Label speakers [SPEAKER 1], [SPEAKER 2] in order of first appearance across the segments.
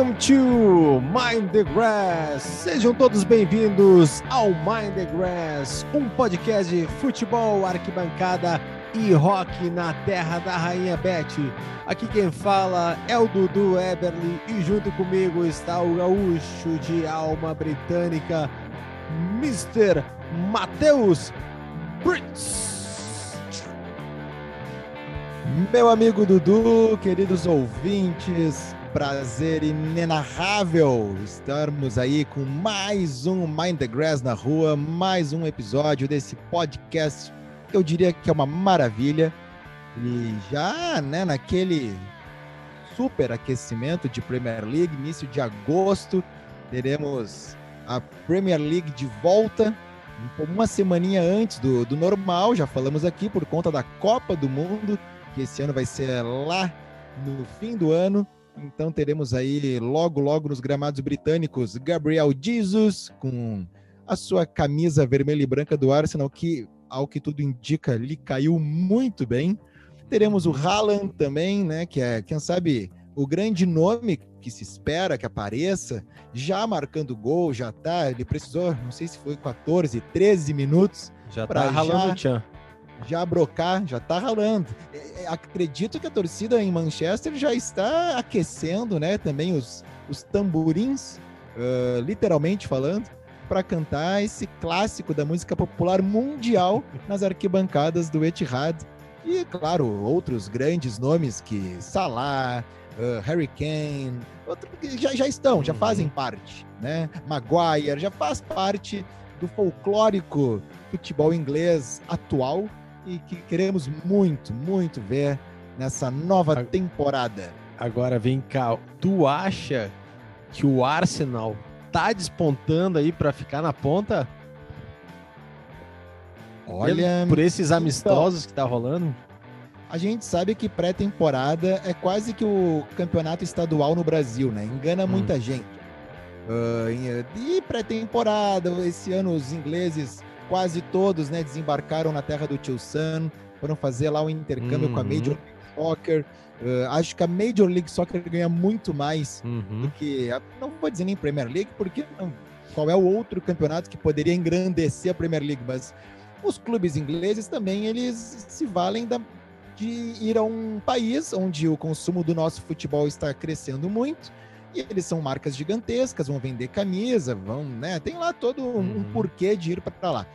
[SPEAKER 1] Welcome to Mind the Grass. Sejam todos bem-vindos ao Mind the Grass, um podcast de futebol, arquibancada e rock na terra da Rainha Beth. Aqui quem fala é o Dudu Eberly e junto comigo está o gaúcho de alma britânica, Mr. Matheus Brits. Meu amigo Dudu, queridos ouvintes, prazer inenarrável estarmos aí com mais um Mind the Grass na rua, mais um episódio desse podcast eu diria que é uma maravilha. E já, né, naquele super aquecimento de Premier League, início de agosto, teremos a Premier League de volta, uma semaninha antes do, do normal, já falamos aqui, por conta da Copa do Mundo, que esse ano vai ser lá no fim do ano. Então teremos aí logo, logo nos gramados britânicos Gabriel Jesus com a sua camisa vermelha e branca do Arsenal, que, ao que tudo indica, lhe caiu muito bem. Teremos o Haaland também, né? Que é, quem sabe, o grande nome que se espera que apareça, já marcando gol, já tá. Ele precisou, não sei se foi 14, 13 minutos.
[SPEAKER 2] Já tá ralando o tchan
[SPEAKER 1] já brocar, já tá ralando. É, é, acredito que a torcida em Manchester já está aquecendo, né? Também os, os tamborins, uh, literalmente falando, para cantar esse clássico da música popular mundial nas arquibancadas do Etihad. E, claro, outros grandes nomes que Salah, uh, Harry Kane, outro, já, já estão, já fazem uhum. parte, né? Maguire já faz parte do folclórico futebol inglês atual e que queremos muito, muito ver nessa nova temporada.
[SPEAKER 2] Agora vem cá, tu acha que o Arsenal tá despontando aí para ficar na ponta? Olha, por esses então, amistosos então, que tá rolando?
[SPEAKER 1] A gente sabe que pré-temporada é quase que o campeonato estadual no Brasil, né? Engana hum. muita gente. Uh, e pré-temporada, esse ano os ingleses quase todos né, desembarcaram na terra do Tio Sam, foram fazer lá um intercâmbio uhum. com a uhum. Major League Soccer. Uh, acho que a Major League Soccer ganha muito mais uhum. do que, a, não vou dizer nem Premier League, porque não, qual é o outro campeonato que poderia engrandecer a Premier League, mas os clubes ingleses também eles se valem da, de ir a um país onde o consumo do nosso futebol está crescendo muito e eles são marcas gigantescas, vão vender camisa, vão, né? Tem lá todo um, um uhum. porquê de ir para lá.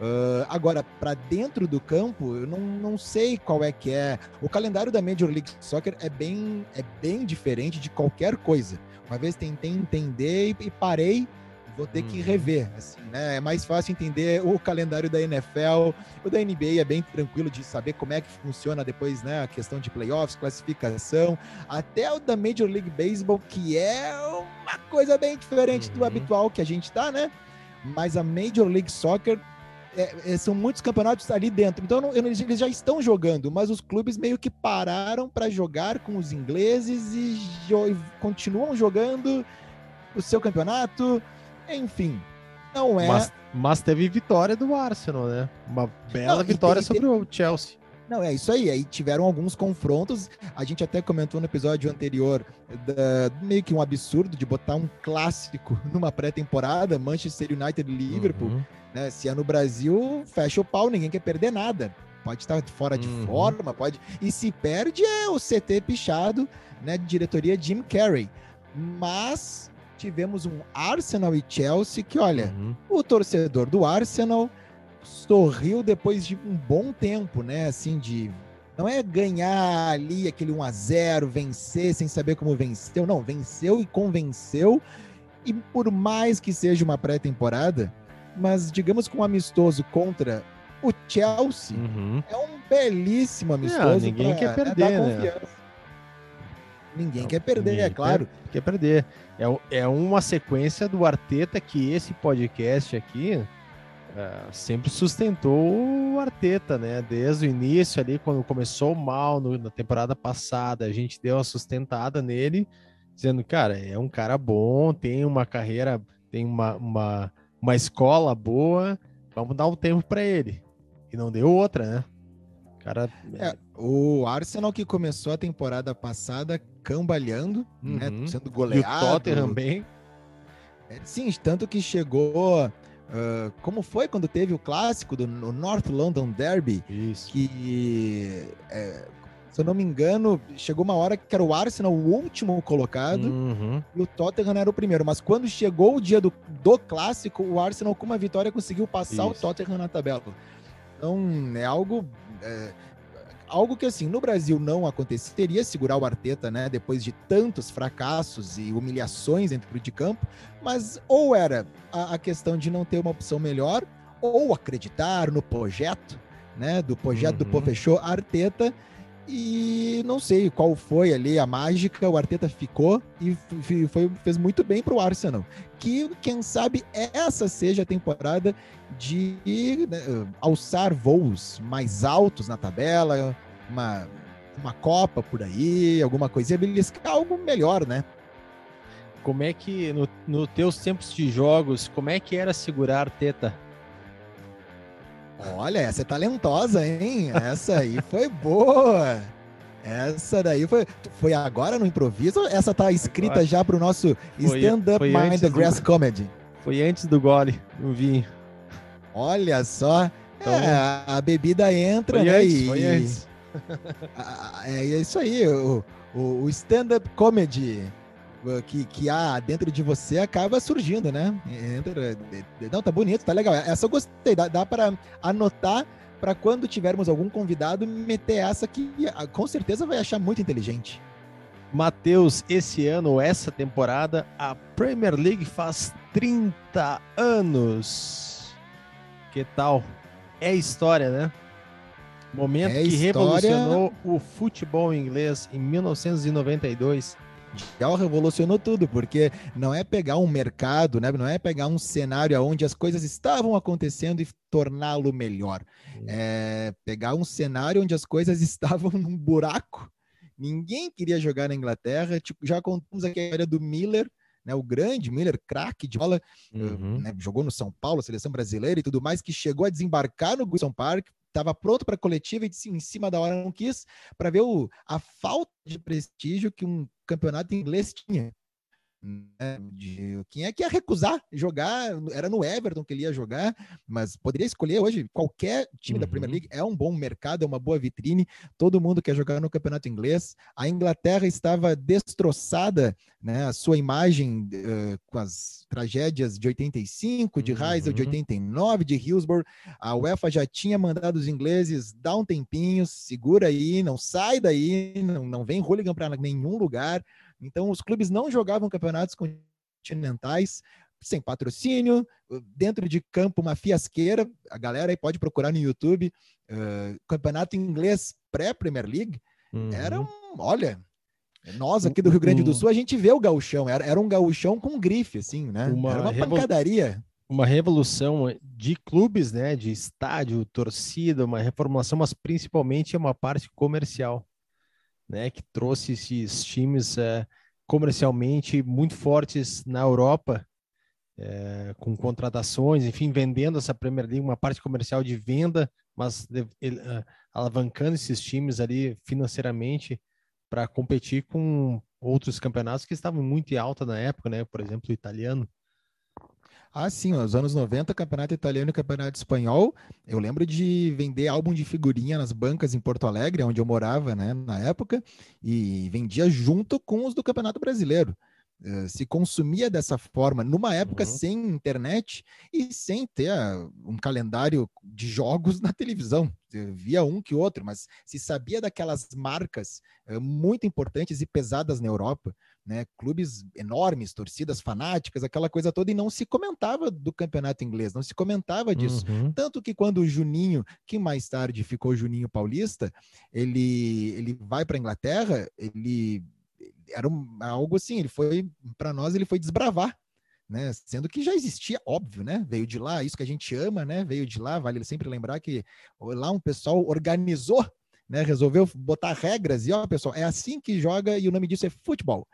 [SPEAKER 1] Uh, agora, para dentro do campo, eu não, não sei qual é que é. O calendário da Major League Soccer é bem, é bem diferente de qualquer coisa. Uma vez tentei entender e, e parei vou ter que uhum. rever. Assim, né? É mais fácil entender o calendário da NFL, o da NBA é bem tranquilo de saber como é que funciona depois, né? A questão de playoffs, classificação, até o da Major League Baseball, que é uma coisa bem diferente uhum. do habitual que a gente tá, né? Mas a Major League Soccer é, é, são muitos campeonatos ali dentro. Então não, eles já estão jogando, mas os clubes meio que pararam para jogar com os ingleses e jo continuam jogando o seu campeonato. Enfim, não é.
[SPEAKER 2] Mas, mas teve vitória do Arsenal, né? Uma bela não, vitória sobre o Chelsea.
[SPEAKER 1] Não, é isso aí. Aí tiveram alguns confrontos. A gente até comentou no episódio anterior da, meio que um absurdo de botar um clássico numa pré-temporada, Manchester United e Liverpool. Uhum. Né? Se é no Brasil, fecha o pau, ninguém quer perder nada. Pode estar fora de uhum. forma, pode. E se perde é o CT pichado, né? De diretoria Jim Carrey. Mas tivemos um Arsenal e Chelsea que, olha, uhum. o torcedor do Arsenal sorriu depois de um bom tempo, né? Assim, de. Não é ganhar ali aquele 1 a 0 vencer sem saber como venceu. Não, venceu e convenceu. E por mais que seja uma pré-temporada, mas digamos com um amistoso contra o Chelsea, uhum. é um belíssimo amistoso.
[SPEAKER 2] Não, ninguém pra, quer perder,
[SPEAKER 1] né? Ninguém quer perder, Ninguém é claro.
[SPEAKER 2] Quer, quer perder. É, é uma sequência do Arteta que esse podcast aqui uh, sempre sustentou o Arteta, né? Desde o início ali, quando começou mal no, na temporada passada, a gente deu uma sustentada nele, dizendo, cara, é um cara bom, tem uma carreira, tem uma, uma, uma escola boa, vamos dar um tempo para ele. E não deu outra, né? Cara,
[SPEAKER 1] é, o Arsenal que começou a temporada passada cambaleando, né, uhum. né, sendo goleado.
[SPEAKER 2] E o Tottenham bem.
[SPEAKER 1] É, sim, tanto que chegou. Uh, como foi quando teve o clássico do North London Derby?
[SPEAKER 2] Isso.
[SPEAKER 1] Que, é, se eu não me engano, chegou uma hora que era o Arsenal o último colocado
[SPEAKER 2] uhum.
[SPEAKER 1] e o Tottenham era o primeiro. Mas quando chegou o dia do, do clássico, o Arsenal, com uma vitória, conseguiu passar Isso. o Tottenham na tabela. Então, é algo. É, algo que assim no Brasil não aconteceria segurar o Arteta, né, depois de tantos fracassos e humilhações dentro de campo, mas ou era a, a questão de não ter uma opção melhor, ou acreditar no projeto, né, do projeto uhum. do professor Arteta e não sei qual foi ali a mágica, o Arteta ficou e foi, fez muito bem para o Arsenal. Que, quem sabe, essa seja a temporada de né, alçar voos mais altos na tabela, uma, uma Copa por aí, alguma coisinha, beliscar algo melhor, né?
[SPEAKER 2] Como é que, nos no teus tempos de jogos, como é que era segurar Arteta?
[SPEAKER 1] Olha, essa é talentosa, hein? Essa aí foi boa. Essa daí foi, foi agora no improviso? Essa tá escrita agora. já pro nosso stand-up mind the grass do, comedy?
[SPEAKER 2] Foi antes do gole, no vinho.
[SPEAKER 1] Olha só. Então, é, a bebida entra,
[SPEAKER 2] foi
[SPEAKER 1] né?
[SPEAKER 2] Antes, e, foi antes.
[SPEAKER 1] É, é isso aí. O, o, o stand-up comedy que, que há dentro de você acaba surgindo, né? Entra, não, tá bonito, tá legal. Essa eu gostei. Dá, dá para anotar para quando tivermos algum convidado meter essa que ah, com certeza vai achar muito inteligente.
[SPEAKER 2] Matheus, esse ano, essa temporada, a Premier League faz 30 anos. Que tal? É história, né? Momento é que história... revolucionou o futebol inglês em 1992
[SPEAKER 1] já revolucionou tudo, porque não é pegar um mercado, né? não é pegar um cenário onde as coisas estavam acontecendo e torná-lo melhor. É pegar um cenário onde as coisas estavam num buraco. Ninguém queria jogar na Inglaterra. Tipo, já contamos aqui a história do Miller, né, o grande Miller, craque de bola, uhum. né, jogou no São Paulo, seleção brasileira e tudo mais, que chegou a desembarcar no Wilson Park, estava pronto para a coletiva e em cima da hora não quis, para ver o, a falta de prestígio que um campeonato inglês tinha. Né, de, quem é que ia recusar jogar? Era no Everton que ele ia jogar, mas poderia escolher hoje qualquer time uhum. da Premier uhum. League. É um bom mercado, é uma boa vitrine. Todo mundo quer jogar no campeonato inglês. A Inglaterra estava destroçada, né? A sua imagem uh, com as tragédias de 85, de uhum. Heysel, de 89, de Hillsborough. A UEFA já tinha mandado os ingleses dar um tempinho, segura aí, não sai daí, não, não vem hooligan para nenhum lugar. Então, os clubes não jogavam campeonatos continentais sem patrocínio, dentro de campo uma fiasqueira. A galera aí pode procurar no YouTube. Uh, campeonato inglês pré-Premier League. Uhum. Era um, olha, nós aqui do Rio Grande do Sul, a gente vê o gauchão. Era, era um gauchão com grife, assim, né? Uma era uma pancadaria.
[SPEAKER 2] Uma revolução de clubes, né? De estádio, torcida, uma reformulação, mas principalmente uma parte comercial né, que trouxe esses times é, comercialmente muito fortes na Europa, é, com contratações, enfim, vendendo essa Premier League, uma parte comercial de venda, mas de, uh, alavancando esses times ali financeiramente para competir com outros campeonatos que estavam muito em alta na época, né? Por exemplo, o italiano.
[SPEAKER 1] Ah, sim, nos anos 90, campeonato italiano e campeonato espanhol. Eu lembro de vender álbum de figurinha nas bancas em Porto Alegre, onde eu morava, né, na época, e vendia junto com os do Campeonato Brasileiro. Uh, se consumia dessa forma, numa época uhum. sem internet e sem ter uh, um calendário de jogos na televisão. Via um que outro, mas se sabia daquelas marcas uh, muito importantes e pesadas na Europa né, clubes enormes, torcidas fanáticas, aquela coisa toda, e não se comentava do campeonato inglês, não se comentava disso. Uhum. Tanto que quando o Juninho, que mais tarde ficou Juninho Paulista, ele, ele vai para a Inglaterra, ele era um, algo assim, ele foi, para nós, ele foi desbravar. Né? Sendo que já existia, óbvio, né? Veio de lá, isso que a gente ama, né? Veio de lá, vale sempre lembrar que lá um pessoal organizou né, resolveu botar regras e ó, pessoal, é assim que joga e o nome disso é futebol.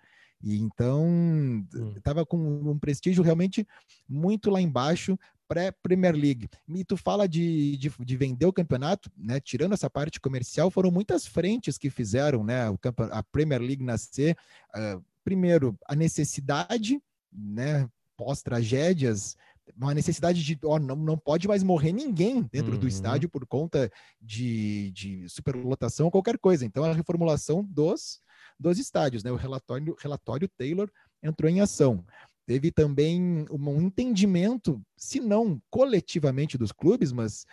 [SPEAKER 1] E então estava hum. com um prestígio realmente muito lá embaixo pré-Premier League. E tu fala de, de, de, vender o campeonato, né? Tirando essa parte comercial, foram muitas frentes que fizeram, né? O a Premier League nascer. Uh, primeiro, a necessidade, né? Pós-tragédias, uma necessidade de oh, não, não pode mais morrer ninguém dentro uhum. do estádio por conta de, de superlotação ou qualquer coisa. Então, a reformulação dos, dos estádios, né? O relatório, relatório Taylor entrou em ação. Teve também um entendimento, se não coletivamente dos clubes, mas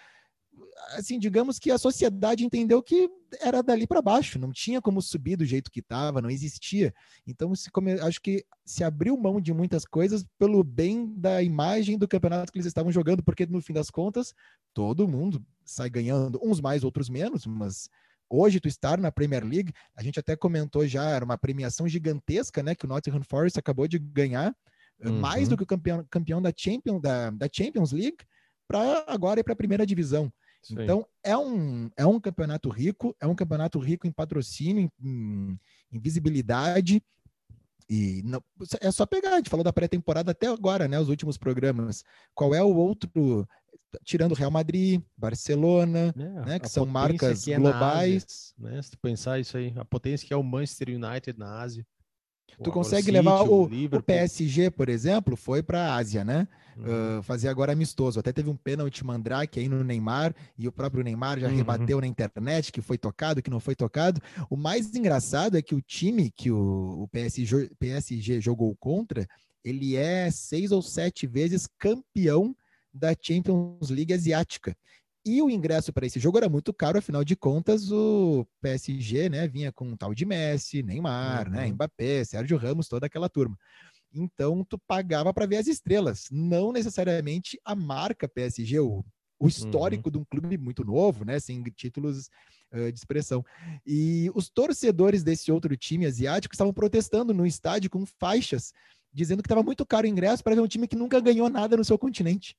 [SPEAKER 1] assim, digamos que a sociedade entendeu que era dali para baixo, não tinha como subir do jeito que estava, não existia. Então, se come... acho que se abriu mão de muitas coisas pelo bem da imagem do campeonato que eles estavam jogando, porque no fim das contas, todo mundo sai ganhando, uns mais, outros menos, mas hoje tu estar na Premier League, a gente até comentou já, era uma premiação gigantesca, né, que o Nottingham Forest acabou de ganhar, uhum. mais do que o campeão, campeão da, Champions, da, da Champions League, para agora ir para a primeira divisão. Sim. Então, é um, é um campeonato rico, é um campeonato rico em patrocínio, em, em visibilidade. E não, é só pegar, a gente falou da pré-temporada até agora, né? Os últimos programas. Qual é o outro, tirando Real Madrid, Barcelona, é, né? Que são marcas que é globais.
[SPEAKER 2] Ásia, né? Se tu pensar isso aí, a potência que é o Manchester United na Ásia.
[SPEAKER 1] Tu consegue levar o, o, PSG, por exemplo, foi para a Ásia, né? Uhum. Uh, fazer agora amistoso. Até teve um pênalti mandrake aí no Neymar e o próprio Neymar já uhum. rebateu na internet que foi tocado, que não foi tocado. O mais engraçado é que o time que o, o PSG, PSG jogou contra, ele é seis ou sete vezes campeão da Champions League asiática. E o ingresso para esse jogo era muito caro, afinal de contas, o PSG né, vinha com um tal de Messi, Neymar, né, uhum. né, Mbappé, Sérgio Ramos, toda aquela turma. Então, tu pagava para ver as estrelas, não necessariamente a marca PSG, o, o histórico uhum. de um clube muito novo, né, sem títulos uh, de expressão. E os torcedores desse outro time asiático estavam protestando no estádio com faixas, dizendo que estava muito caro o ingresso para ver um time que nunca ganhou nada no seu continente.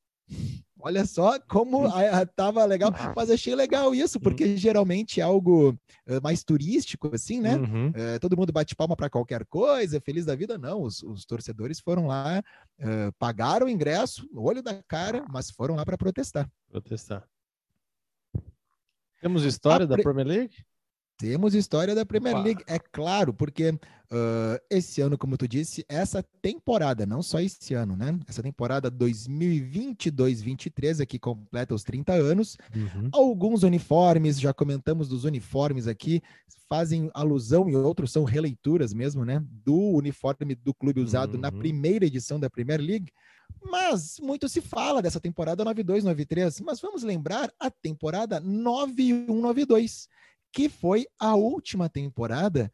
[SPEAKER 1] Olha só como estava legal, mas achei legal isso, porque uhum. geralmente é algo uh, mais turístico, assim, né? Uhum. Uh, todo mundo bate palma para qualquer coisa, feliz da vida, não. Os, os torcedores foram lá, uh, pagaram o ingresso, olho da cara, mas foram lá para protestar.
[SPEAKER 2] Protestar. Temos história pre... da Premier League?
[SPEAKER 1] Temos história da Premier Opa. League, é claro, porque uh, esse ano, como tu disse, essa temporada, não só esse ano, né? Essa temporada 2022-23, aqui completa os 30 anos. Uhum. Alguns uniformes, já comentamos dos uniformes aqui, fazem alusão e outros são releituras mesmo, né? Do uniforme do clube usado uhum. na primeira edição da Premier League. Mas muito se fala dessa temporada 92-93, mas vamos lembrar a temporada 91-92 que foi a última temporada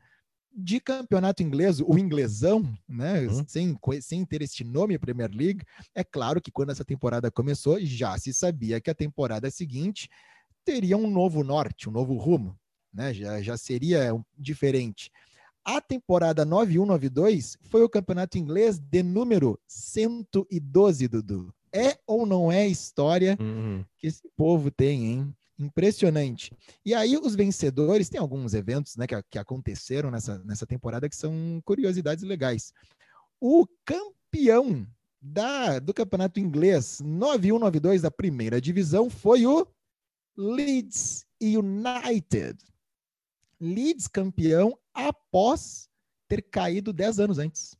[SPEAKER 1] de campeonato inglês, o inglesão, né? Uhum. Sem, sem ter este nome Premier League. É claro que quando essa temporada começou, já se sabia que a temporada seguinte teria um novo norte, um novo rumo, né? Já, já seria diferente. A temporada 91-92 foi o campeonato inglês de número 112, Dudu. É ou não é história uhum. que esse povo tem, hein? Impressionante. E aí, os vencedores, tem alguns eventos né, que, que aconteceram nessa, nessa temporada que são curiosidades legais. O campeão da, do campeonato inglês 9192 da primeira divisão foi o Leeds United. Leeds campeão após ter caído 10 anos antes.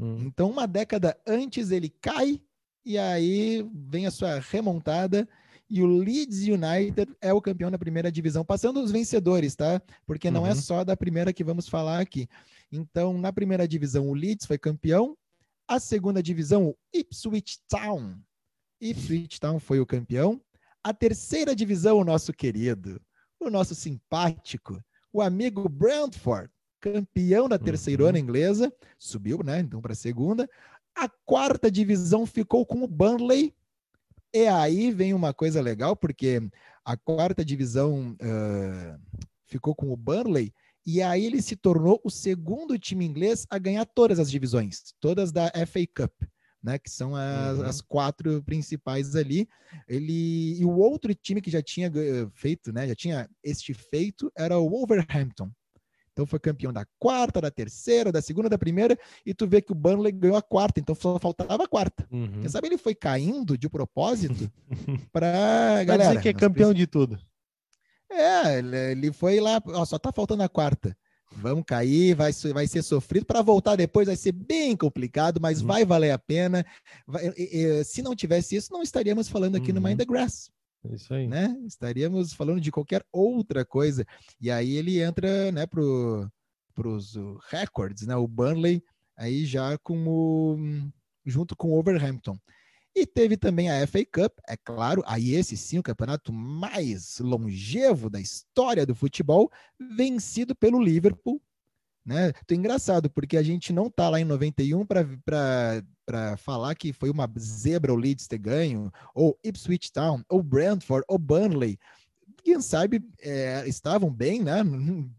[SPEAKER 1] Hum. Então, uma década antes, ele cai e aí vem a sua remontada e o Leeds United é o campeão da primeira divisão, passando os vencedores, tá? Porque não é uhum. é só da primeira que vamos falar aqui. Então, na primeira divisão, o Leeds foi campeão. A segunda divisão, o Ipswich Town. Ipswich Town foi o campeão. A terceira divisão, o nosso querido, o nosso simpático, o amigo Brentford, campeão da terceirona uhum. inglesa, subiu, né? Então, para a segunda. A quarta divisão ficou com o Burnley, e aí vem uma coisa legal, porque a quarta divisão uh, ficou com o Burnley, e aí ele se tornou o segundo time inglês a ganhar todas as divisões, todas da FA Cup. Né, que são as, uhum. as, quatro principais ali. Ele e o outro time que já tinha feito, né, já tinha este feito era o Wolverhampton. Então foi campeão da quarta, da terceira, da segunda, da primeira, e tu vê que o Burnley ganhou a quarta, então só faltava a quarta. Uhum. Quem sabe ele foi caindo de propósito para galera.
[SPEAKER 2] dizer que é campeão de tudo.
[SPEAKER 1] É, ele foi lá, ó, só tá faltando a quarta. Vamos cair, vai, vai ser sofrido. Para voltar depois vai ser bem complicado, mas uhum. vai valer a pena. Vai, e, e, se não tivesse isso, não estaríamos falando aqui uhum. no Mind the Grass.
[SPEAKER 2] É isso aí.
[SPEAKER 1] Né? Estaríamos falando de qualquer outra coisa. E aí ele entra né, para os records, né? O Burnley aí já com o, junto com o Overhampton. E teve também a FA Cup, é claro, aí esse sim, o campeonato mais longevo da história do futebol, vencido pelo Liverpool. Né? Tô engraçado, porque a gente não tá lá em 91 para falar que foi uma zebra o Leeds ter ganho, ou Ipswich Town, ou Brentford, ou Burnley quem sabe é, estavam bem, né?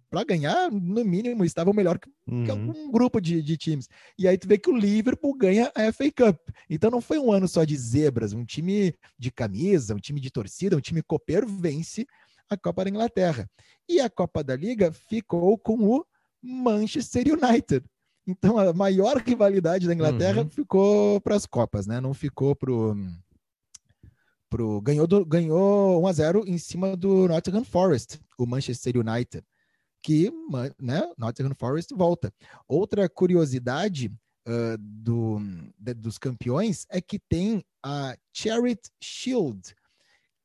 [SPEAKER 1] Para ganhar, no mínimo, estavam melhor que, uhum. que algum grupo de, de, times. E aí tu vê que o Liverpool ganha a FA Cup. Então não foi um ano só de zebras, um time de camisa, um time de torcida, um time copeiro vence a Copa da Inglaterra. E a Copa da Liga ficou com o Manchester United. Então a maior rivalidade da Inglaterra uhum. ficou para as Copas, né? Não ficou para pro ganhou do, ganhou 1 a 0 em cima do Nottingham Forest, o Manchester United, que né, Nottingham Forest volta. Outra curiosidade uh, do, de, dos campeões é que tem a Charity Shield,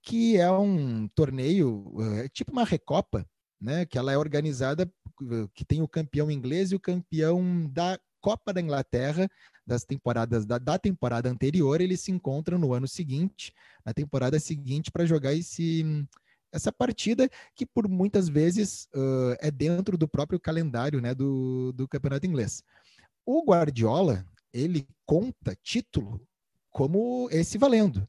[SPEAKER 1] que é um torneio, uh, tipo uma recopa, né, que ela é organizada, que tem o campeão inglês e o campeão da Copa da Inglaterra das temporadas da, da temporada anterior, eles se encontram no ano seguinte, na temporada seguinte, para jogar esse essa partida que por muitas vezes uh, é dentro do próprio calendário né, do, do campeonato inglês. O Guardiola ele conta título como esse valendo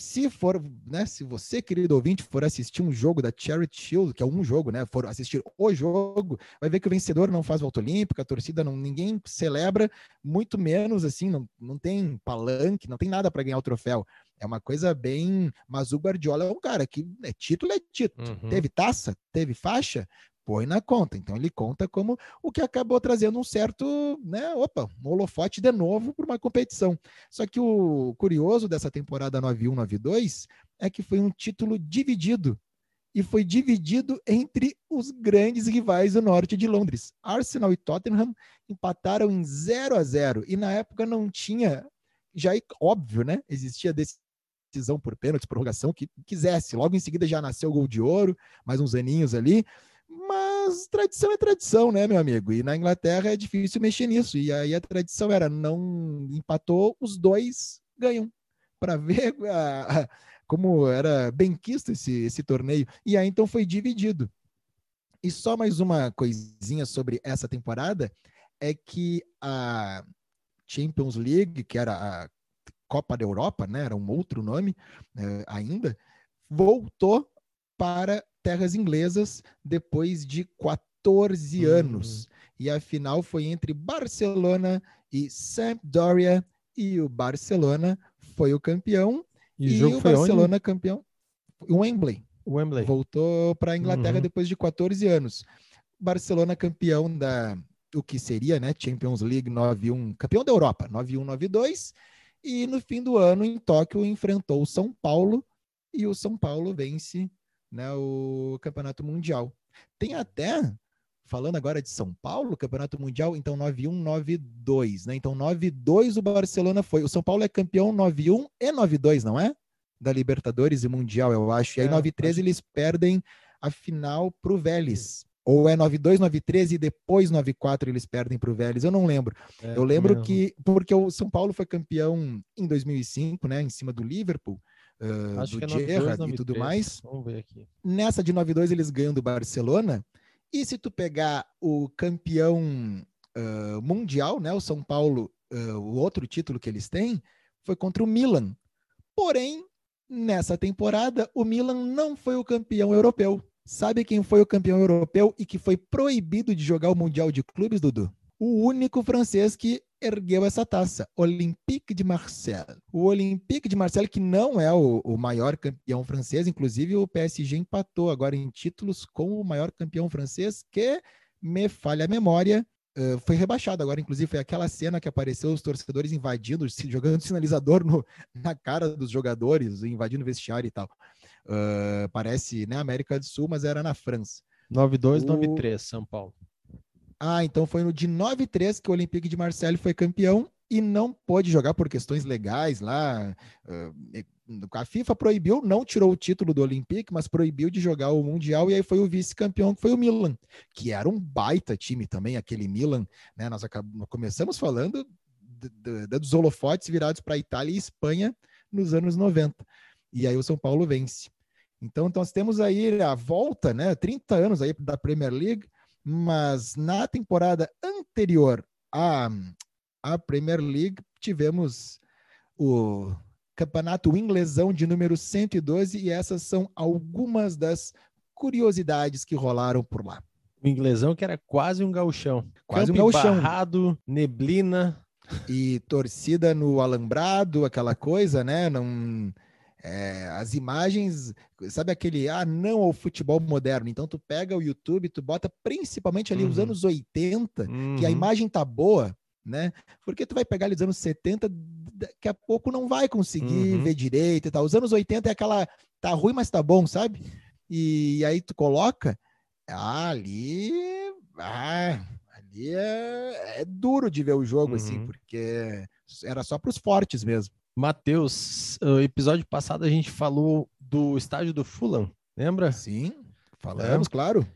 [SPEAKER 1] se for, né, se você, querido ouvinte, for assistir um jogo da Charity Shield, que é um jogo, né, for assistir o jogo, vai ver que o vencedor não faz volta olímpica, a torcida não, ninguém celebra, muito menos assim, não, não tem palanque, não tem nada para ganhar o troféu. É uma coisa bem, mas o Guardiola é um cara que é título é título. Uhum. Teve taça, teve faixa, põe na conta. Então ele conta como o que acabou trazendo um certo, né, opa, um holofote de novo para uma competição. Só que o curioso dessa temporada 91-92 é que foi um título dividido e foi dividido entre os grandes rivais do norte de Londres. Arsenal e Tottenham empataram em 0 a 0 e na época não tinha já óbvio, né? Existia decisão por pênalti, prorrogação, que quisesse. Logo em seguida já nasceu o gol de ouro, mais uns aninhos ali. Mas tradição é tradição, né, meu amigo? E na Inglaterra é difícil mexer nisso. E aí a tradição era não empatou, os dois ganham. Para ver a, a, como era benquisto esse, esse torneio. E aí então foi dividido. E só mais uma coisinha sobre essa temporada é que a Champions League, que era a Copa da Europa, né, era um outro nome eh, ainda, voltou para terras inglesas depois de 14 uhum. anos. E a final foi entre Barcelona e Sampdoria e o Barcelona foi o campeão
[SPEAKER 2] e, e o,
[SPEAKER 1] o Barcelona onde? campeão o Wembley.
[SPEAKER 2] Wembley.
[SPEAKER 1] Voltou para a Inglaterra uhum. depois de 14 anos. Barcelona campeão da o que seria, né, Champions League 91, campeão da Europa, 91 92, e no fim do ano em Tóquio enfrentou o São Paulo e o São Paulo vence né, o Campeonato Mundial. Tem até, falando agora de São Paulo, Campeonato Mundial, então 91, 92, né? Então 92 o Barcelona foi. O São Paulo é campeão 91 e 92, não é? Da Libertadores e Mundial, eu acho. E aí é, 93 acho... eles perdem a final pro Vélez. Ou é 92, 93 e depois 94 eles perdem para o Vélez, eu não lembro. É, eu lembro que, porque o São Paulo foi campeão em 2005, né, em cima do Liverpool, uh, Acho do é Gerrard e tudo mais.
[SPEAKER 2] Vamos ver aqui.
[SPEAKER 1] Nessa de 9-2 eles ganham do Barcelona. E se tu pegar o campeão uh, mundial, né, o São Paulo, uh, o outro título que eles têm, foi contra o Milan. Porém, nessa temporada, o Milan não foi o campeão europeu. Sabe quem foi o campeão europeu e que foi proibido de jogar o Mundial de Clubes, Dudu? O único francês que ergueu essa taça, Olympique de Marseille. O Olympique de Marseille, que não é o, o, maior campeão francês, inclusive o PSG empatou agora em títulos com o maior campeão francês, que me falha a memória, uh, foi rebaixado. Agora, inclusive, foi aquela cena que apareceu os torcedores invadindo, jogando sinalizador no, na cara dos jogadores, invadindo o vestiário e tal. Uh, parece, né, América do Sul, mas era na França.
[SPEAKER 2] 9-2, o... 9-3, São Paulo.
[SPEAKER 1] Ah, então foi no de 9-3 que o Olympique de Marseille foi campeão e não pôde jogar por questões legais lá. A FIFA proibiu, não tirou o título do Olympique, mas proibiu de jogar o Mundial, e aí foi o vice-campeão, que foi o Milan, que era um baita time também, aquele Milan, né? Nós acabamos, começamos falando dos holofotes virados para Itália e Espanha nos anos 90. E aí o São Paulo vence. Então, então nós temos aí a volta, né? 30 anos aí da Premier League, mas na temporada anterior à, à Premier League tivemos o campeonato inglesão de número 112 e essas são algumas das curiosidades que rolaram por lá.
[SPEAKER 2] O inglesão que era quase um gauchão.
[SPEAKER 1] Quase Campo um gauchão.
[SPEAKER 2] Barrado, neblina.
[SPEAKER 1] E torcida no alambrado, aquela coisa, né? Não é, as imagens, sabe aquele, ah, não ao futebol moderno. Então tu pega o YouTube, tu bota principalmente ali uhum. os anos 80, uhum. que a uhum. imagem tá boa, né? Porque tu vai pegar ali os anos 70, daqui a pouco não vai conseguir uhum. ver direito e tal. Os anos 80 é aquela, tá ruim, mas tá bom, sabe? E, e aí tu coloca, ah, ali, ah, ali é, é, duro de ver o jogo, assim, uhum. porque era só para os fortes mesmo.
[SPEAKER 2] Matheus, no episódio passado a gente falou do estádio do Fulham, lembra?
[SPEAKER 1] Sim, falamos, é. claro.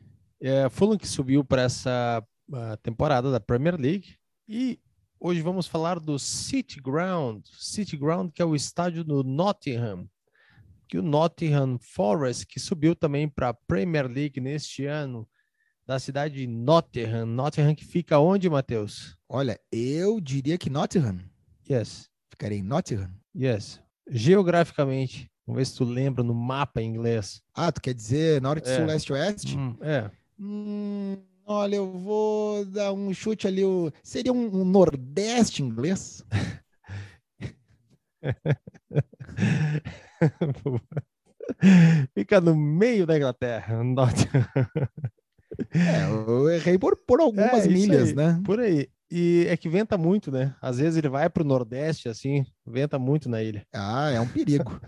[SPEAKER 2] É, Fulham que subiu para essa uh, temporada da Premier League e hoje vamos falar do City Ground, City Ground que é o estádio do Nottingham, que o Nottingham Forest que subiu também para a Premier League neste ano, da cidade de Nottingham. Nottingham que fica onde, Matheus?
[SPEAKER 1] Olha, eu diria que Nottingham.
[SPEAKER 2] Yes.
[SPEAKER 1] Ficaria em Nottingham?
[SPEAKER 2] Yes. Geograficamente, vamos ver se tu lembra no mapa em inglês.
[SPEAKER 1] Ah, tu quer dizer norte, é. sul, leste, oeste?
[SPEAKER 2] Hum, é.
[SPEAKER 1] Hum, olha, eu vou dar um chute ali. O... Seria um, um nordeste inglês?
[SPEAKER 2] Fica no meio da Inglaterra.
[SPEAKER 1] É, eu errei por, por algumas é, milhas,
[SPEAKER 2] aí,
[SPEAKER 1] né?
[SPEAKER 2] Por aí. E é que venta muito, né? Às vezes ele vai para o Nordeste, assim, venta muito na ilha.
[SPEAKER 1] Ah, é um perigo.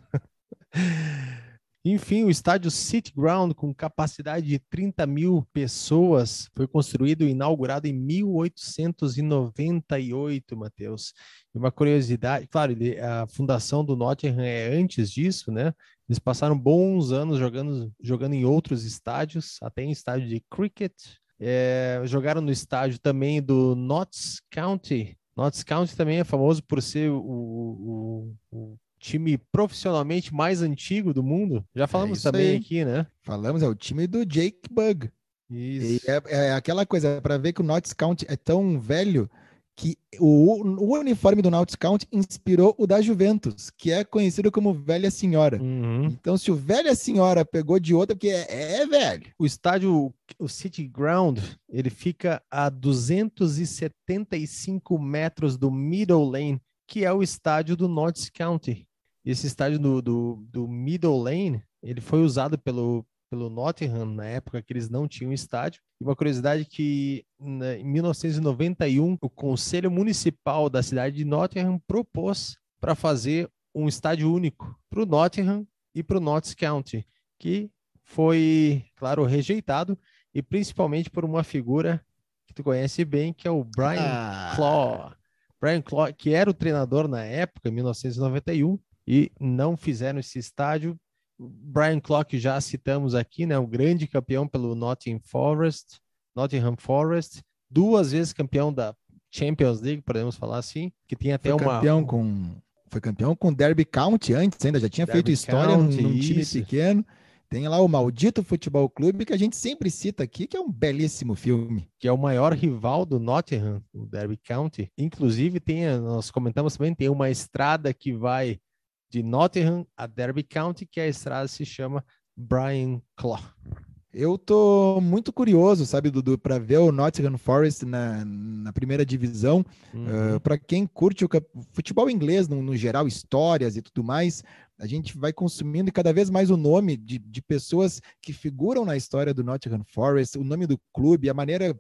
[SPEAKER 2] Enfim, o estádio City Ground, com capacidade de 30 mil pessoas, foi construído e inaugurado em 1898, Matheus. E uma curiosidade, claro, a fundação do Nottingham é antes disso, né? Eles passaram bons anos jogando, jogando em outros estádios, até em estádio de cricket, é, jogaram no estádio também do Notts County. Notts County também é famoso por ser o, o, o time profissionalmente mais antigo do mundo. Já falamos é também aí. aqui, né?
[SPEAKER 1] Falamos, é o time do Jake Bug. Isso. É, é, aquela coisa, para ver que o Notts County é tão velho que o, o, uniforme do Nautilus Count inspirou o da Juventus, que é conhecido como Velha Senhora. Uhum. Então, se o Velha Senhora pegou de outra, porque é, é, velho.
[SPEAKER 2] O estádio, o City Ground, ele fica a 275 metros do Middle Lane, que é o estádio do Notts County. Esse estádio do, do, do Middle Lane, ele foi usado pelo, pelo Nottingham na época que eles não tinham estádio. E uma curiosidade que né, em 1991 o Conselho Municipal da cidade de Nottingham propôs para fazer um estádio único para o Nottingham e para o Notts County, que foi, claro, rejeitado e principalmente por uma figura que tu conhece bem, que é o Brian ah. Claw. Brian Claw, que era o treinador na época, em 1991, e não fizeram esse estádio Brian Clock já citamos aqui, né? O grande campeão pelo Nottingham Forest, Nottingham Forest, duas vezes campeão da Champions League, podemos falar assim, que tem até
[SPEAKER 1] foi
[SPEAKER 2] uma
[SPEAKER 1] campeão com foi campeão com Derby County antes, ainda já tinha Derby feito história County, num, num time pequeno. Tem lá o Maldito Futebol Clube, que a gente sempre cita aqui, que é um belíssimo filme.
[SPEAKER 2] Que é o maior rival do Nottingham, o Derby County. Inclusive, tem, nós comentamos também, tem uma estrada que vai de Nottingham a Derby County, que a estrada se chama Brian Clough.
[SPEAKER 1] Eu tô muito curioso, sabe, Dudu, para ver o Nottingham Forest na, na primeira divisão. Uhum. Uh, para quem curte o futebol inglês, no, no, geral, histórias e tudo mais, a gente vai consumindo cada vez mais o nome de, de pessoas que figuram na história do Nottingham Forest, o nome do clube, a maneira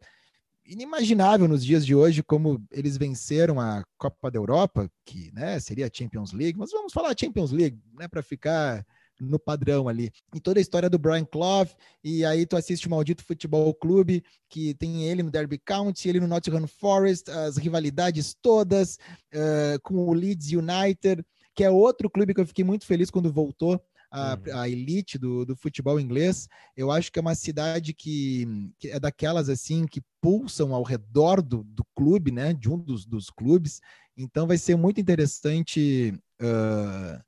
[SPEAKER 1] inimaginável nos dias de hoje como eles venceram a Copa da Europa, que né, seria a Champions League, mas vamos falar Champions League, né, para ficar no padrão ali. E toda a história do Brian Clough, e aí tu assiste o Maldito Futebol Clube, que tem ele no Derby County, ele no Nottingham Forest, as rivalidades todas, uh, com o Leeds United, que é outro clube que eu fiquei muito feliz quando voltou a, uhum. a, elite do, do futebol inglês. Eu acho que é uma cidade que, que, é daquelas assim que pulsam ao redor do, do clube, né? De um dos, dos clubes. Então vai ser muito interessante uh,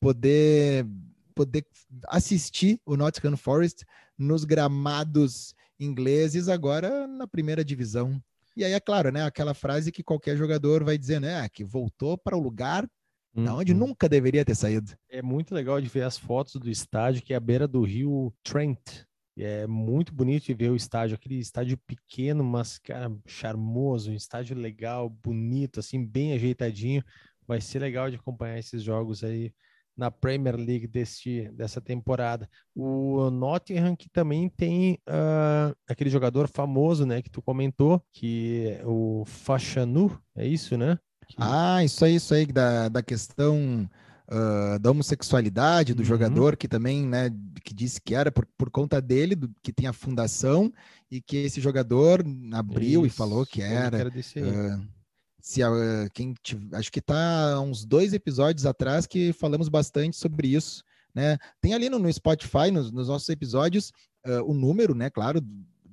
[SPEAKER 1] poder poder assistir o Nottingham Forest nos gramados ingleses agora na primeira divisão. E aí é claro, né, aquela frase que qualquer jogador vai dizer, né, que voltou para o lugar uhum. da onde nunca deveria ter saído.
[SPEAKER 2] É muito legal de ver as fotos do estádio que é à beira do rio Trent. É muito bonito de ver o estádio, aquele estádio pequeno, mas cara, charmoso, um estádio legal, bonito, assim, bem ajeitadinho. Vai ser legal de acompanhar esses jogos aí na Premier League deste, dessa temporada. O Nottingham que também tem uh, aquele jogador famoso, né, que tu comentou, que é o Fashanu, é isso, né?
[SPEAKER 1] Ah, isso aí, isso aí da, da questão uh, da homossexualidade do uhum. jogador, que também, né, que disse que era por, por conta dele, do, que tem a fundação, e que esse jogador abriu isso. e falou que era se uh, quem acho que está uns dois episódios atrás que falamos bastante sobre isso, né? Tem ali no, no Spotify, nos, nos, nossos episódios, uh, o número, né? Claro,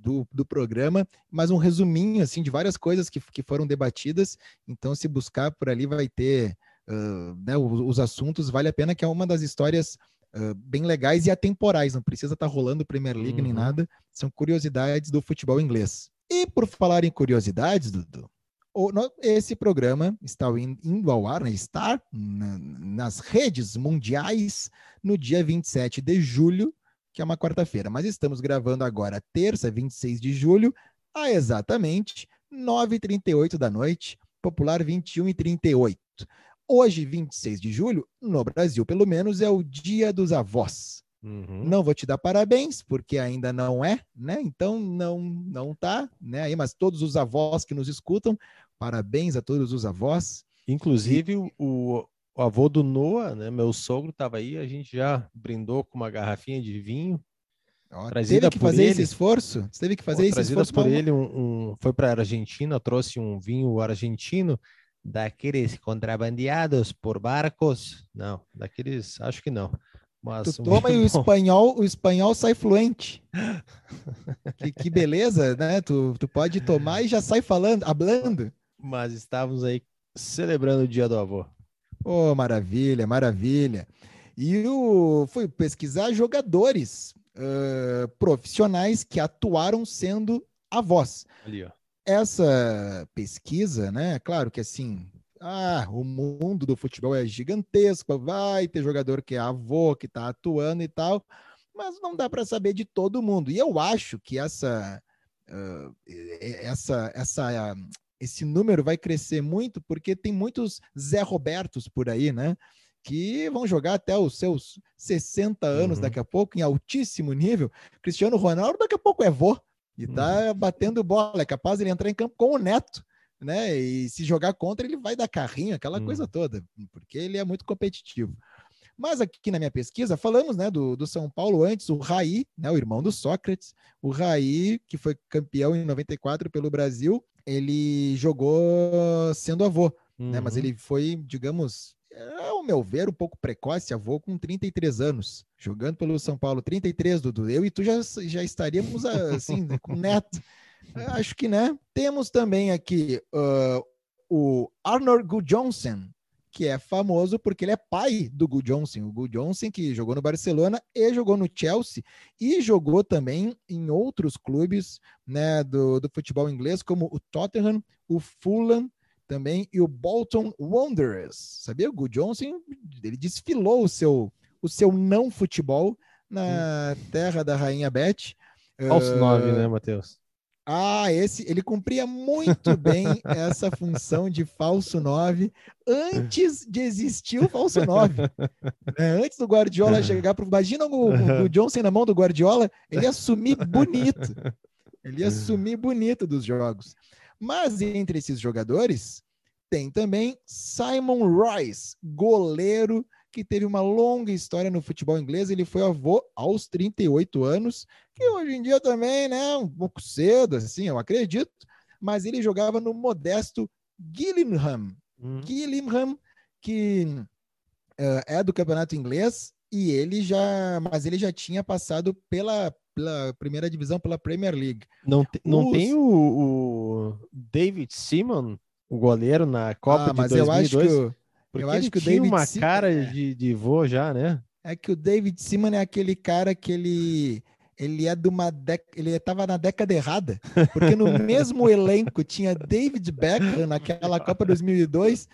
[SPEAKER 1] do, do programa, mas um resuminho assim de várias coisas que, que foram debatidas. Então, se buscar por ali, vai ter uh, né, os, os, assuntos. Vale a pena que é uma das histórias uh, bem legais e atemporais. Não precisa estar tá rolando Premier League uhum. nem nada. São curiosidades do futebol inglês. E por falar em curiosidades, Dudu, esse programa está indo ao ar, né, está nas redes mundiais no dia 27 de julho, que é uma quarta-feira. Mas estamos gravando agora, terça, 26 de julho, a exatamente 9h38 da noite, popular 21h38. Hoje, 26 de julho, no Brasil, pelo menos, é o Dia dos Avós. Uhum. Não vou te dar parabéns, porque ainda não é, né? Então não não tá, né? Aí, mas todos os avós que nos escutam, parabéns a todos os avós.
[SPEAKER 2] Inclusive e... o, o, avô do Noah, né? Meu sogro estava aí, a gente já brindou com uma garrafinha de vinho.
[SPEAKER 1] Ó, teve que fazer ele. esse esforço? Você teve que fazer Pô, esse esforço
[SPEAKER 2] por ele. Um, um, foi para a Argentina, trouxe um vinho argentino daqueles contrabandeados por barcos. Não, daqueles, acho que não.
[SPEAKER 1] Mas tu toma e o espanhol, o espanhol sai fluente. que, que, beleza, né? Tu, tu pode tomar e já sai falando, hablando.
[SPEAKER 2] Mas estávamos aí celebrando o dia do avô.
[SPEAKER 1] Oh, maravilha, maravilha. E eu fui pesquisar jogadores uh, profissionais que atuaram sendo avós. Ali, ó. Essa pesquisa, né? Claro que assim, ah, o mundo do futebol é gigantesco, vai ter jogador que é avô, que está atuando e tal, mas não dá para saber de todo mundo. E eu acho que essa, uh, essa, essa, esse número vai crescer muito porque tem muitos Zé Robertos por aí, né? Que vão jogar até os seus 60 anos uhum. daqui a pouco, em altíssimo nível. Cristiano Ronaldo daqui a pouco é vô e tá uhum. batendo bola, é capaz de ele entrar em campo com o Neto né? E se jogar contra, ele vai dar carrinho, aquela hum. coisa toda, porque ele é muito competitivo. Mas aqui na minha pesquisa, falamos né, do, do São Paulo antes, o Raí, né, o irmão do Sócrates, o Raí, que foi campeão em 94 pelo Brasil, ele jogou sendo avô, uhum. né, mas uhum. ele foi, digamos, ao meu ver, um pouco precoce, avô com 33 anos, jogando pelo São Paulo. 33, Dudu. Eu e tu já, já estaríamos assim, com neto. Acho que, né? Temos também aqui uh, o Arnold Gudjonsson, que é famoso porque ele é pai do Gu Johnson. O Gu Johnson que jogou no Barcelona e jogou no Chelsea e jogou também em outros clubes né, do, do futebol inglês, como o Tottenham, o Fulham também e o Bolton Wanderers. Sabia? O Gu Johnson ele desfilou o seu, o seu não futebol na terra da Rainha Beth
[SPEAKER 2] Falso 9, uh, né, Matheus?
[SPEAKER 1] Ah, esse ele cumpria muito bem essa função de falso 9 antes de existir o falso 9. É, antes do Guardiola chegar para imagina o, o, Johnson na mão do Guardiola, ele ia sumir bonito. Ele ia sumir bonito dos jogos. Mas entre esses jogadores tem também Simon Royce, goleiro que teve uma longa história no futebol inglês. Ele foi avô aos 38 anos, que hoje em dia também, né, um pouco cedo, assim, eu acredito, mas ele jogava no modesto Gillingham. Hum. Gillingham, que uh, é do campeonato inglês, e ele já, mas ele já tinha passado pela, pela primeira divisão, pela Premier League.
[SPEAKER 2] Não, te, não Os... tem o, o, David Simon, o goleiro, na Copa ah, de mas 2002? Eu acho que porque eu acho que o David uma cara é... de, de vô já, né?
[SPEAKER 1] É que o David Simon é aquele cara que ele ele é de uma década, ele estava na década errada, porque no mesmo elenco tinha David Beckham naquela Copa 2002,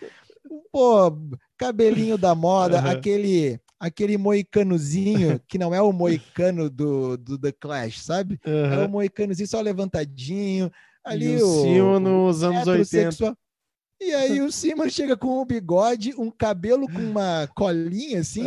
[SPEAKER 1] pô, cabelinho da moda, uhum. aquele aquele moicanozinho que não é o moicano do, do The Clash, sabe? Uhum. É o moicanozinho só levantadinho, ali
[SPEAKER 2] e o, o Simon nos anos 80.
[SPEAKER 1] E aí o Simon chega com um bigode, um cabelo com uma colinha assim,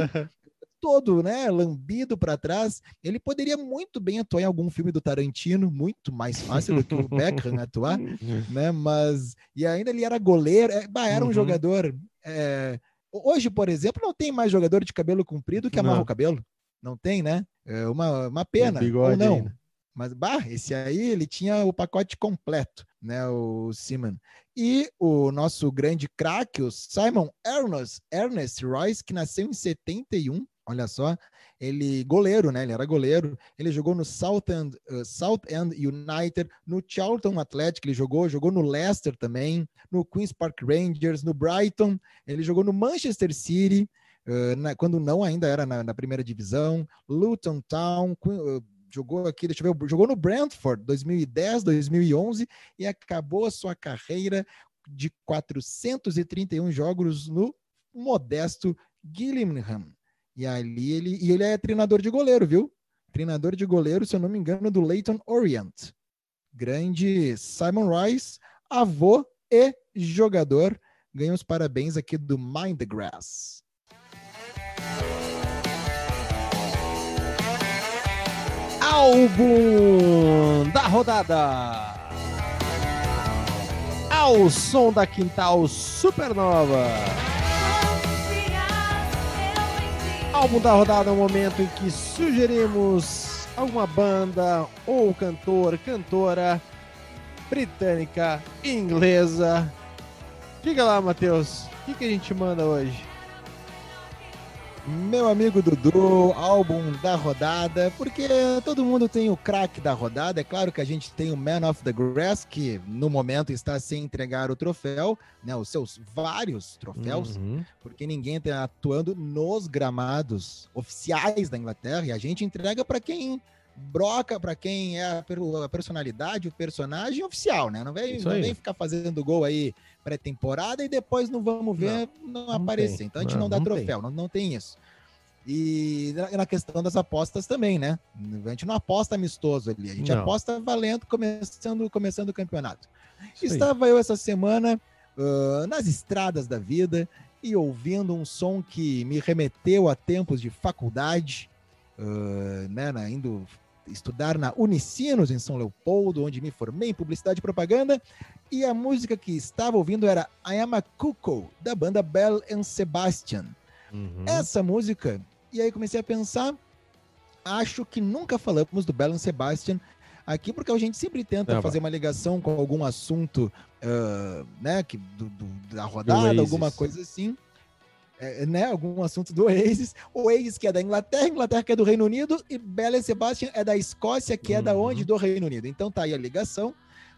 [SPEAKER 1] todo, né, lambido para trás. Ele poderia muito bem atuar em algum filme do Tarantino, muito mais fácil do que o Beckham atuar, né? Mas e ainda ele era goleiro, é, bah, era um uhum. jogador. É... Hoje, por exemplo, não tem mais jogador de cabelo comprido que amarra não. o cabelo. Não tem, né? É uma, uma pena. Ou não. Ainda. Mas, bah, esse aí ele tinha o pacote completo, né? O Simon. E o nosso grande craque, o Simon Ernest, Ernest Royce, que nasceu em 71, olha só, ele goleiro, né? Ele era goleiro. Ele jogou no Southend, uh, South End United, no Charlton Athletic, ele jogou, jogou no Leicester também, no Queens Park Rangers, no Brighton, ele jogou no Manchester City, uh, na, quando não ainda era na, na primeira divisão, Luton Town, uh, jogou aqui, deixa eu ver, jogou no Brentford 2010, 2011 e acabou a sua carreira de 431 jogos no modesto Gillingham. E ali ele e ele é treinador de goleiro, viu? Treinador de goleiro, se eu não me engano, do Leighton Orient. Grande Simon Rice, avô e jogador. Ganha os parabéns aqui do Mind the Grass.
[SPEAKER 2] Álbum da rodada. Ao som da Quintal Supernova. Álbum da rodada é o momento em que sugerimos alguma banda ou cantor, cantora britânica, inglesa. Diga lá, Matheus, o que, que a gente manda hoje?
[SPEAKER 1] Meu amigo Dudu, álbum da rodada, porque todo mundo tem o craque da rodada. É claro que a gente tem o Man of the Grass, que no momento está sem entregar o troféu, né, os seus vários troféus, uhum. porque ninguém está atuando nos gramados oficiais da Inglaterra e a gente entrega para quem broca, para quem é a personalidade, o personagem oficial, né? Não vem, não vem ficar fazendo gol aí pré-temporada e depois não vamos ver não, não aparecer. Tem. Então a gente não, não dá troféu, não, não tem isso. E na questão das apostas também, né? A gente não aposta amistoso ali, a gente não. aposta valendo, começando, começando o campeonato. Isso Estava aí. eu essa semana uh, nas estradas da vida e ouvindo um som que me remeteu a tempos de faculdade, uh, né? Indo estudar na Unicinos, em São Leopoldo, onde me formei em publicidade e propaganda. E a música que estava ouvindo era I Am a Cuckoo, da banda Bell and Sebastian. Uhum. Essa música, e aí comecei a pensar, acho que nunca falamos do Bell and Sebastian aqui, porque a gente sempre tenta Não, fazer uma ligação com algum assunto, uh, né, que, do, do, da rodada, alguma coisa assim é, né, algum assunto do Oasis. O Oasis que é da Inglaterra, Inglaterra que é do Reino Unido e Bella Sebastian é da Escócia, que é da uhum. onde? Do Reino Unido. Então tá aí a ligação,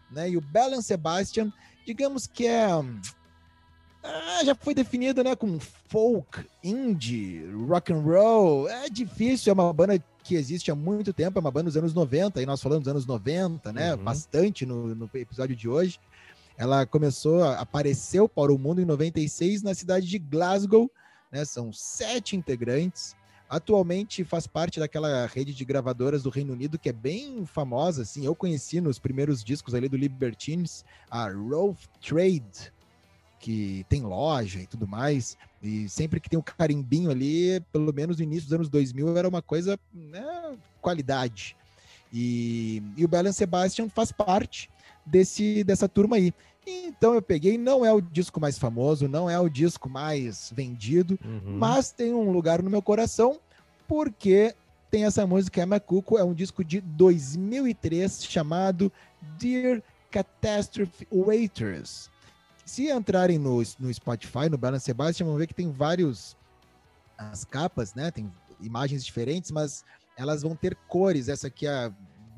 [SPEAKER 1] né? E o Bella Sebastian, digamos que é ah, já foi definido, né, como folk, indie, rock and roll. É difícil, é uma banda que existe há muito tempo, é uma banda dos anos 90, e nós falamos dos anos 90, né, uhum. bastante no, no episódio de hoje. Ela começou, apareceu para o mundo em 96 na cidade de Glasgow, né? São sete integrantes. Atualmente faz parte daquela rede de gravadoras do Reino Unido que é bem famosa, assim. Eu conheci nos primeiros discos ali do Libertines a Rough Trade, que tem loja e tudo mais. E sempre que tem um carimbinho ali, pelo menos no início dos anos 2000, era uma coisa, né, qualidade. E, e o Belen Sebastian faz parte desse, dessa turma aí. Então eu peguei, não é o disco mais famoso, não é o disco mais vendido, uhum. mas tem um lugar no meu coração, porque tem essa música Emma Cuco, é um disco de 2003 chamado Dear Catastrophe Waiters. Se entrarem no, no Spotify, no Balance Sebastian, vão ver que tem vários as capas, né? Tem imagens diferentes, mas elas vão ter cores. Essa aqui é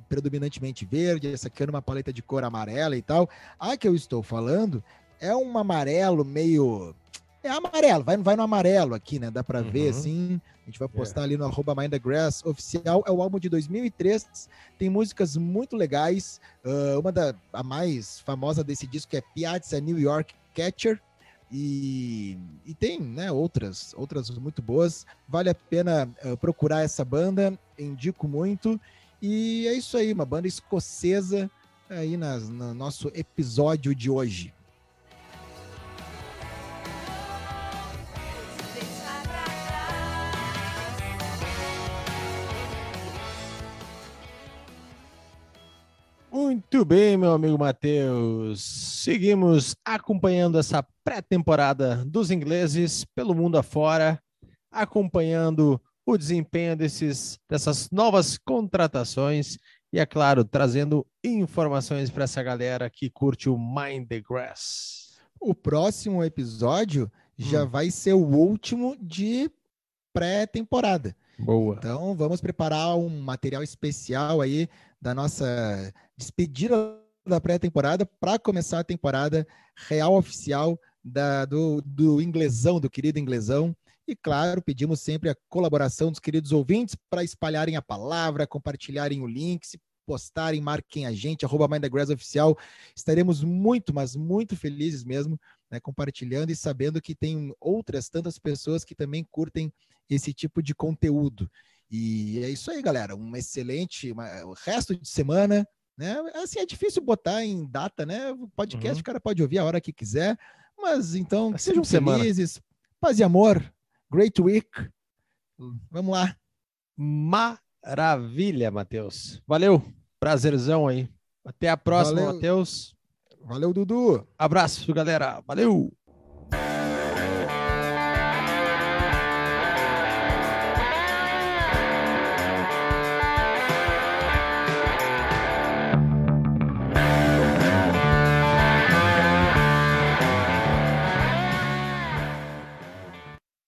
[SPEAKER 1] predominantemente verde, essa aqui é uma paleta de cor amarela e tal. A que eu estou falando é um amarelo meio. É amarelo, vai, vai no amarelo aqui, né? Dá para uhum. ver assim. A gente vai postar yeah. ali no arroba Grass oficial. É o álbum de 2003. Tem músicas muito legais. Uh, uma da a mais famosa desse disco é Piazza New York Catcher. E, e, tem né, outras, outras muito boas. Vale a pena uh, procurar essa banda, indico muito. E é isso aí, uma banda escocesa aí nas, no nosso episódio de hoje.
[SPEAKER 2] Muito bem, meu amigo Matheus. Seguimos acompanhando essa pré-temporada dos ingleses pelo mundo afora, acompanhando o desempenho desses, dessas novas contratações e, é claro, trazendo informações para essa galera que curte o Mind the Grass.
[SPEAKER 1] O próximo episódio já hum. vai ser o último de pré-temporada.
[SPEAKER 2] Boa.
[SPEAKER 1] Então vamos preparar um material especial aí da nossa despedida da pré-temporada para começar a temporada real oficial da, do, do inglesão, do querido inglesão. E, claro, pedimos sempre a colaboração dos queridos ouvintes para espalharem a palavra, compartilharem o link, se postarem, marquem a gente, arroba Oficial. Estaremos muito, mas muito felizes mesmo, né, compartilhando e sabendo que tem outras tantas pessoas que também curtem esse tipo de conteúdo. E é isso aí, galera. Um excelente uma, o resto de semana. Né? Assim, é difícil botar em data, né? O podcast uhum. o cara pode ouvir a hora que quiser. Mas então, que sejam felizes. Semana. Paz e amor. Great Week. Vamos lá.
[SPEAKER 2] Maravilha, Matheus. Valeu. Prazerzão aí. Até a próxima, Matheus.
[SPEAKER 1] Valeu, Dudu.
[SPEAKER 2] Abraço, galera. Valeu.